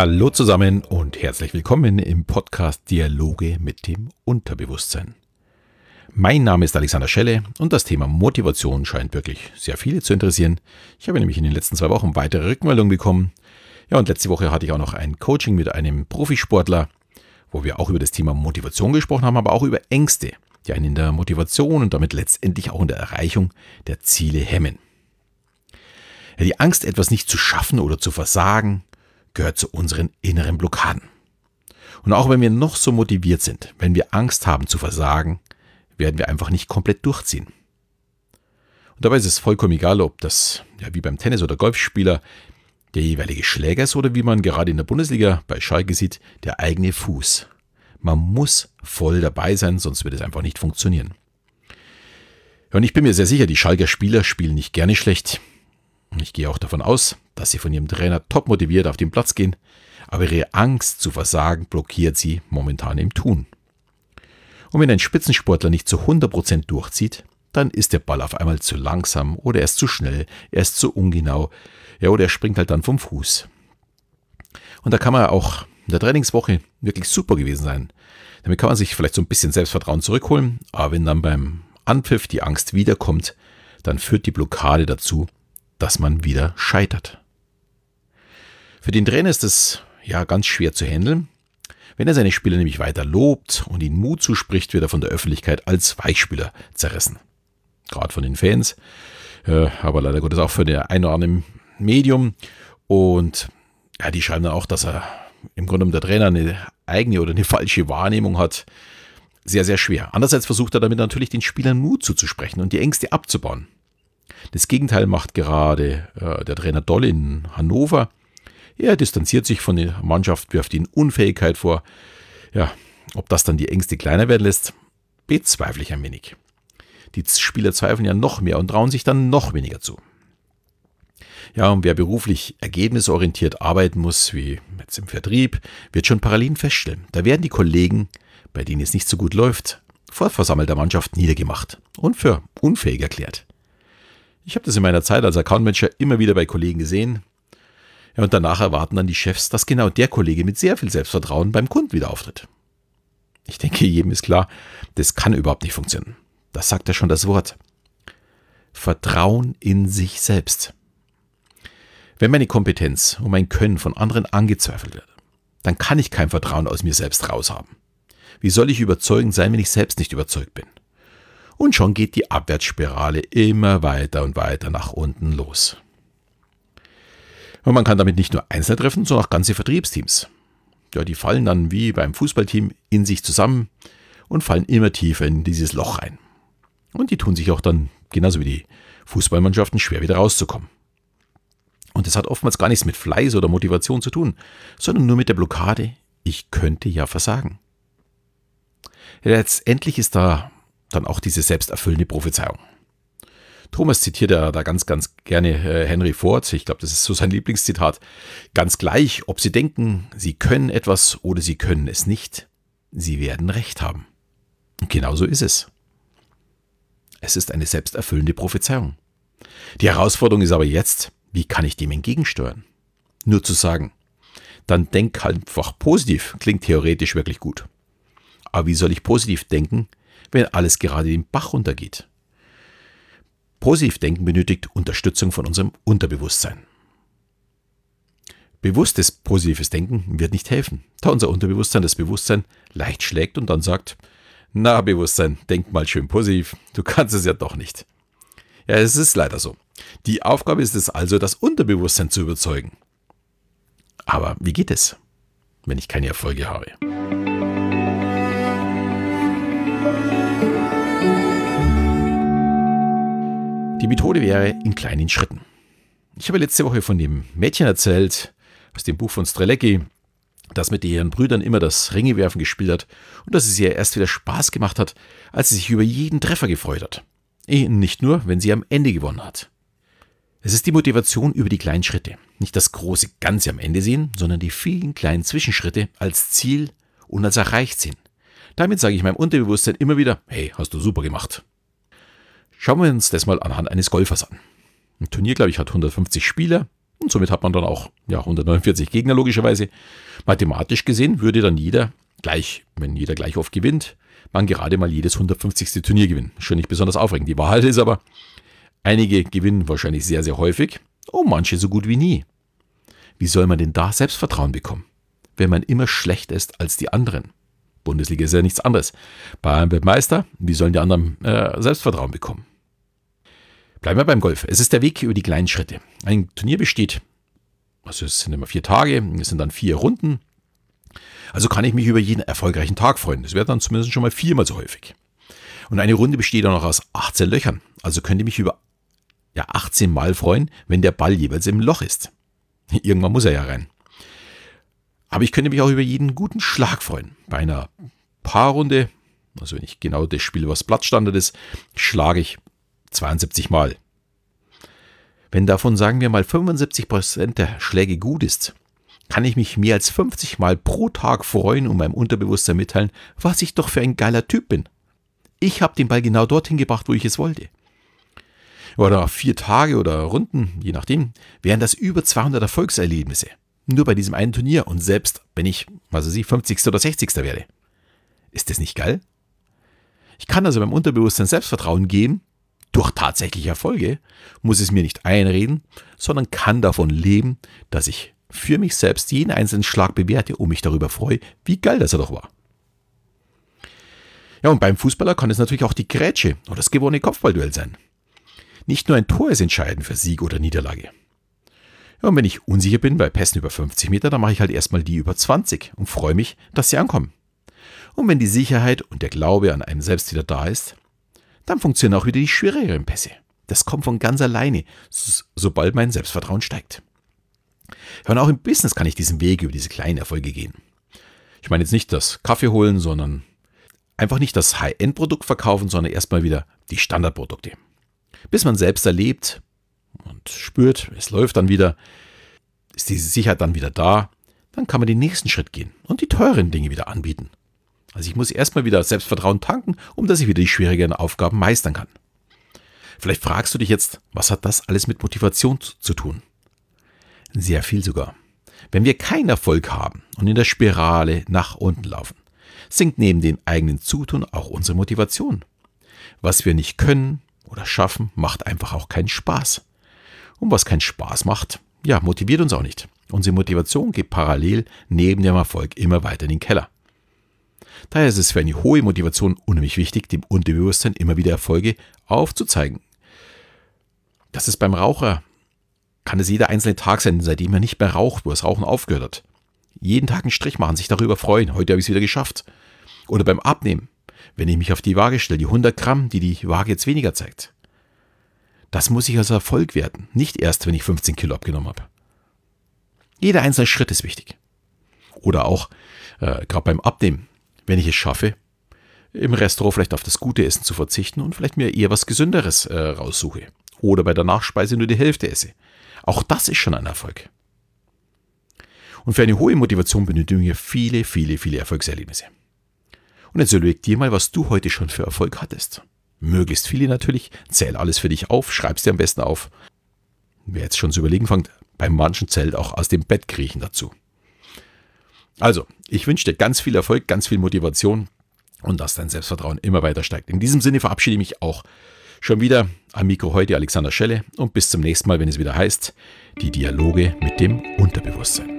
Hallo zusammen und herzlich willkommen im Podcast Dialoge mit dem Unterbewusstsein. Mein Name ist Alexander Schelle und das Thema Motivation scheint wirklich sehr viele zu interessieren. Ich habe nämlich in den letzten zwei Wochen weitere Rückmeldungen bekommen. Ja, und letzte Woche hatte ich auch noch ein Coaching mit einem Profisportler, wo wir auch über das Thema Motivation gesprochen haben, aber auch über Ängste, die einen in der Motivation und damit letztendlich auch in der Erreichung der Ziele hemmen. Ja, die Angst, etwas nicht zu schaffen oder zu versagen, gehört zu unseren inneren Blockaden. Und auch wenn wir noch so motiviert sind, wenn wir Angst haben zu versagen, werden wir einfach nicht komplett durchziehen. Und dabei ist es vollkommen egal, ob das, ja, wie beim Tennis- oder Golfspieler, der jeweilige Schläger ist oder wie man gerade in der Bundesliga bei Schalke sieht, der eigene Fuß. Man muss voll dabei sein, sonst wird es einfach nicht funktionieren. Und ich bin mir sehr sicher, die Schalker Spieler spielen nicht gerne schlecht. Ich gehe auch davon aus, dass sie von ihrem Trainer top motiviert auf den Platz gehen, aber ihre Angst zu versagen blockiert sie momentan im Tun. Und wenn ein Spitzensportler nicht zu 100% durchzieht, dann ist der Ball auf einmal zu langsam oder er ist zu schnell, er ist zu ungenau, ja, oder er springt halt dann vom Fuß. Und da kann man auch in der Trainingswoche wirklich super gewesen sein. Damit kann man sich vielleicht so ein bisschen Selbstvertrauen zurückholen, aber wenn dann beim Anpfiff die Angst wiederkommt, dann führt die Blockade dazu, dass man wieder scheitert. Für den Trainer ist es ja ganz schwer zu handeln. Wenn er seine Spieler nämlich weiter lobt und ihnen Mut zuspricht, wird er von der Öffentlichkeit als Weichspieler zerrissen. Gerade von den Fans, äh, aber leider Gottes auch für den ein oder anderen Medium. Und ja, die schreiben dann auch, dass er im Grunde genommen der Trainer eine eigene oder eine falsche Wahrnehmung hat. Sehr, sehr schwer. Andererseits versucht er damit natürlich den Spielern Mut zuzusprechen und die Ängste abzubauen. Das Gegenteil macht gerade äh, der Trainer Doll in Hannover. Er distanziert sich von der Mannschaft, wirft ihnen Unfähigkeit vor. Ja, ob das dann die Ängste kleiner werden lässt, bezweifle ich ein wenig. Die Spieler zweifeln ja noch mehr und trauen sich dann noch weniger zu. Ja, und wer beruflich ergebnisorientiert arbeiten muss, wie jetzt im Vertrieb, wird schon Parallelen feststellen. Da werden die Kollegen, bei denen es nicht so gut läuft, vor versammelter Mannschaft niedergemacht und für unfähig erklärt. Ich habe das in meiner Zeit als Accountmanager immer wieder bei Kollegen gesehen. Ja, und danach erwarten dann die Chefs, dass genau der Kollege mit sehr viel Selbstvertrauen beim Kunden wieder auftritt. Ich denke, jedem ist klar, das kann überhaupt nicht funktionieren. Das sagt ja schon das Wort. Vertrauen in sich selbst. Wenn meine Kompetenz und mein Können von anderen angezweifelt wird, dann kann ich kein Vertrauen aus mir selbst raushaben. Wie soll ich überzeugend sein, wenn ich selbst nicht überzeugt bin? Und schon geht die Abwärtsspirale immer weiter und weiter nach unten los. Und man kann damit nicht nur Einzelne treffen, sondern auch ganze Vertriebsteams. Ja, die fallen dann wie beim Fußballteam in sich zusammen und fallen immer tiefer in dieses Loch rein. Und die tun sich auch dann, genauso wie die Fußballmannschaften, schwer wieder rauszukommen. Und das hat oftmals gar nichts mit Fleiß oder Motivation zu tun, sondern nur mit der Blockade, ich könnte ja versagen. Letztendlich ist da dann auch diese selbsterfüllende Prophezeiung. Thomas zitiert ja da ganz, ganz gerne äh, Henry Ford. Ich glaube, das ist so sein Lieblingszitat. Ganz gleich, ob Sie denken, Sie können etwas oder Sie können es nicht, Sie werden Recht haben. Und genau so ist es. Es ist eine selbsterfüllende Prophezeiung. Die Herausforderung ist aber jetzt, wie kann ich dem entgegensteuern? Nur zu sagen, dann denk einfach positiv, klingt theoretisch wirklich gut. Aber wie soll ich positiv denken, wenn alles gerade den Bach runtergeht. Positiv denken benötigt Unterstützung von unserem Unterbewusstsein. Bewusstes positives Denken wird nicht helfen, da unser Unterbewusstsein das Bewusstsein leicht schlägt und dann sagt, na Bewusstsein, denk mal schön positiv, du kannst es ja doch nicht. Ja, es ist leider so. Die Aufgabe ist es also, das Unterbewusstsein zu überzeugen. Aber wie geht es, wenn ich keine Erfolge habe? Die Methode wäre in kleinen Schritten. Ich habe letzte Woche von dem Mädchen erzählt, aus dem Buch von Strelecki, das mit ihren Brüdern immer das Ringewerfen gespielt hat und dass es ihr erst wieder Spaß gemacht hat, als sie sich über jeden Treffer gefreut hat. Eh, nicht nur, wenn sie am Ende gewonnen hat. Es ist die Motivation über die kleinen Schritte. Nicht das große Ganze am Ende sehen, sondern die vielen kleinen Zwischenschritte als Ziel und als erreicht sehen. Damit sage ich meinem Unterbewusstsein immer wieder, hey, hast du super gemacht. Schauen wir uns das mal anhand eines Golfers an. Ein Turnier, glaube ich, hat 150 Spieler. Und somit hat man dann auch ja, 149 Gegner logischerweise. Mathematisch gesehen würde dann jeder gleich, wenn jeder gleich oft gewinnt, man gerade mal jedes 150. Turnier gewinnen. Schon nicht besonders aufregend. Die Wahrheit ist aber, einige gewinnen wahrscheinlich sehr, sehr häufig und manche so gut wie nie. Wie soll man denn da Selbstvertrauen bekommen, wenn man immer schlechter ist als die anderen? Bundesliga ist ja nichts anderes. Bayern wird Meister, wie sollen die anderen äh, Selbstvertrauen bekommen? Bleiben wir beim Golf. Es ist der Weg über die kleinen Schritte. Ein Turnier besteht, also es sind immer vier Tage, es sind dann vier Runden. Also kann ich mich über jeden erfolgreichen Tag freuen. Das wäre dann zumindest schon mal viermal so häufig. Und eine Runde besteht auch noch aus 18 Löchern. Also könnte ich mich über ja, 18 Mal freuen, wenn der Ball jeweils im Loch ist. Irgendwann muss er ja rein. Aber ich könnte mich auch über jeden guten Schlag freuen. Bei einer Paarrunde, also wenn ich genau das spiele, was Blattstandard ist, schlage ich 72 Mal. Wenn davon sagen wir mal 75% der Schläge gut ist, kann ich mich mehr als 50 Mal pro Tag freuen und meinem Unterbewusstsein mitteilen, was ich doch für ein geiler Typ bin. Ich habe den Ball genau dorthin gebracht, wo ich es wollte. Oder vier Tage oder Runden, je nachdem, wären das über 200 Erfolgserlebnisse. Nur bei diesem einen Turnier und selbst wenn ich, was weiß ich, 50. oder 60. werde. Ist das nicht geil? Ich kann also beim Unterbewusstsein Selbstvertrauen geben durch tatsächliche Erfolge, muss es mir nicht einreden, sondern kann davon leben, dass ich für mich selbst jeden einzelnen Schlag bewerte und mich darüber freue, wie geil das er doch war. Ja, und beim Fußballer kann es natürlich auch die Grätsche oder das gewonnene Kopfballduell sein. Nicht nur ein Tor ist entscheidend für Sieg oder Niederlage. Ja, und wenn ich unsicher bin bei Pässen über 50 Meter, dann mache ich halt erstmal die über 20 und freue mich, dass sie ankommen. Und wenn die Sicherheit und der Glaube an einem selbst wieder da ist, dann funktionieren auch wieder die schwierigeren Pässe. Das kommt von ganz alleine, sobald mein Selbstvertrauen steigt. Ja, und auch im Business kann ich diesen Weg über diese kleinen Erfolge gehen. Ich meine jetzt nicht das Kaffee holen, sondern einfach nicht das High-End-Produkt verkaufen, sondern erstmal wieder die Standardprodukte. Bis man selbst erlebt und spürt, es läuft dann wieder, ist diese Sicherheit dann wieder da, dann kann man den nächsten Schritt gehen und die teuren Dinge wieder anbieten. Also ich muss erstmal wieder Selbstvertrauen tanken, um dass ich wieder die schwierigeren Aufgaben meistern kann. Vielleicht fragst du dich jetzt, was hat das alles mit Motivation zu tun? Sehr viel sogar. Wenn wir keinen Erfolg haben und in der Spirale nach unten laufen, sinkt neben dem eigenen Zutun auch unsere Motivation. Was wir nicht können oder schaffen, macht einfach auch keinen Spaß. Und was keinen Spaß macht, ja, motiviert uns auch nicht. Unsere Motivation geht parallel neben dem Erfolg immer weiter in den Keller. Daher ist es für eine hohe Motivation unheimlich wichtig, dem Unterbewusstsein immer wieder Erfolge aufzuzeigen. Das ist beim Raucher, kann es jeder einzelne Tag sein, seitdem er nicht mehr raucht, wo das Rauchen aufgehört hat. Jeden Tag einen Strich machen, sich darüber freuen, heute habe ich es wieder geschafft. Oder beim Abnehmen, wenn ich mich auf die Waage stelle, die 100 Gramm, die die Waage jetzt weniger zeigt. Das muss ich als Erfolg werten, nicht erst, wenn ich 15 Kilo abgenommen habe. Jeder einzelne Schritt ist wichtig. Oder auch, äh, gerade beim Abnehmen, wenn ich es schaffe, im Restaurant vielleicht auf das gute Essen zu verzichten und vielleicht mir eher was Gesünderes äh, raussuche. Oder bei der Nachspeise nur die Hälfte esse. Auch das ist schon ein Erfolg. Und für eine hohe Motivation benötigen wir viele, viele, viele Erfolgserlebnisse. Und jetzt überleg dir mal, was du heute schon für Erfolg hattest. Möglichst viele natürlich. Zähl alles für dich auf, schreib's dir am besten auf. Wer jetzt schon zu überlegen fängt, beim manchen zählt auch aus dem Bett kriechen dazu. Also, ich wünsche dir ganz viel Erfolg, ganz viel Motivation und dass dein Selbstvertrauen immer weiter steigt. In diesem Sinne verabschiede ich mich auch schon wieder am Mikro heute Alexander Schelle und bis zum nächsten Mal, wenn es wieder heißt, die Dialoge mit dem Unterbewusstsein.